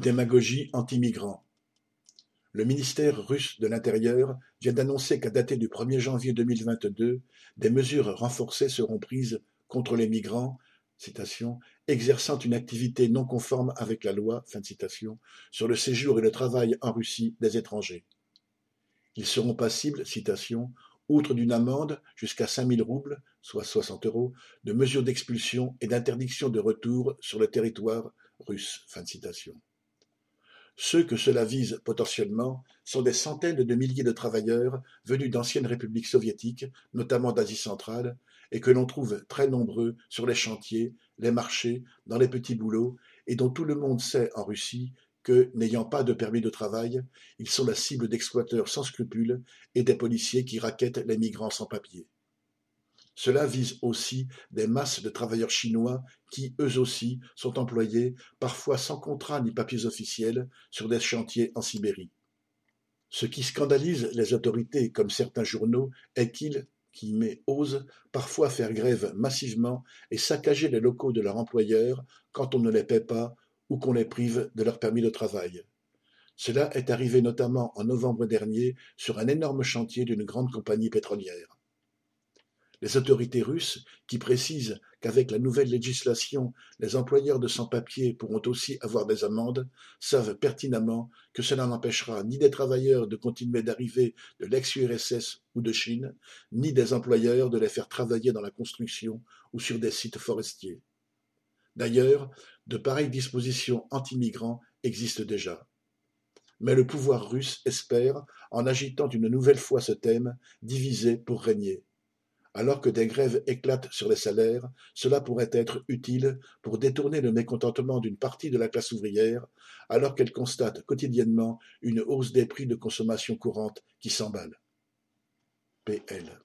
Démagogie anti-migrants. Le ministère russe de l'Intérieur vient d'annoncer qu'à dater du 1er janvier 2022, des mesures renforcées seront prises contre les migrants citation, exerçant une activité non conforme avec la loi fin de citation, sur le séjour et le travail en Russie des étrangers. Ils seront passibles, citation, outre d'une amende jusqu'à 5000 roubles, soit 60 euros, de mesures d'expulsion et d'interdiction de retour sur le territoire russe. Fin de citation. Ceux que cela vise potentiellement sont des centaines de milliers de travailleurs venus d'anciennes républiques soviétiques, notamment d'Asie centrale, et que l'on trouve très nombreux sur les chantiers, les marchés, dans les petits boulots, et dont tout le monde sait en Russie que, n'ayant pas de permis de travail, ils sont la cible d'exploiteurs sans scrupules et des policiers qui raquettent les migrants sans papier. Cela vise aussi des masses de travailleurs chinois qui, eux aussi, sont employés, parfois sans contrat ni papiers officiels, sur des chantiers en Sibérie. Ce qui scandalise les autorités comme certains journaux est qu'ils qui osent parfois faire grève massivement et saccager les locaux de leur employeur quand on ne les paie pas ou qu'on les prive de leur permis de travail. Cela est arrivé notamment en novembre dernier sur un énorme chantier d'une grande compagnie pétrolière. Les autorités russes, qui précisent qu'avec la nouvelle législation, les employeurs de sans-papiers pourront aussi avoir des amendes, savent pertinemment que cela n'empêchera ni des travailleurs de continuer d'arriver de l'ex-URSS ou de Chine, ni des employeurs de les faire travailler dans la construction ou sur des sites forestiers. D'ailleurs, de pareilles dispositions anti-migrants existent déjà. Mais le pouvoir russe espère, en agitant une nouvelle fois ce thème, diviser pour régner. Alors que des grèves éclatent sur les salaires, cela pourrait être utile pour détourner le mécontentement d'une partie de la classe ouvrière, alors qu'elle constate quotidiennement une hausse des prix de consommation courante qui s'emballe. PL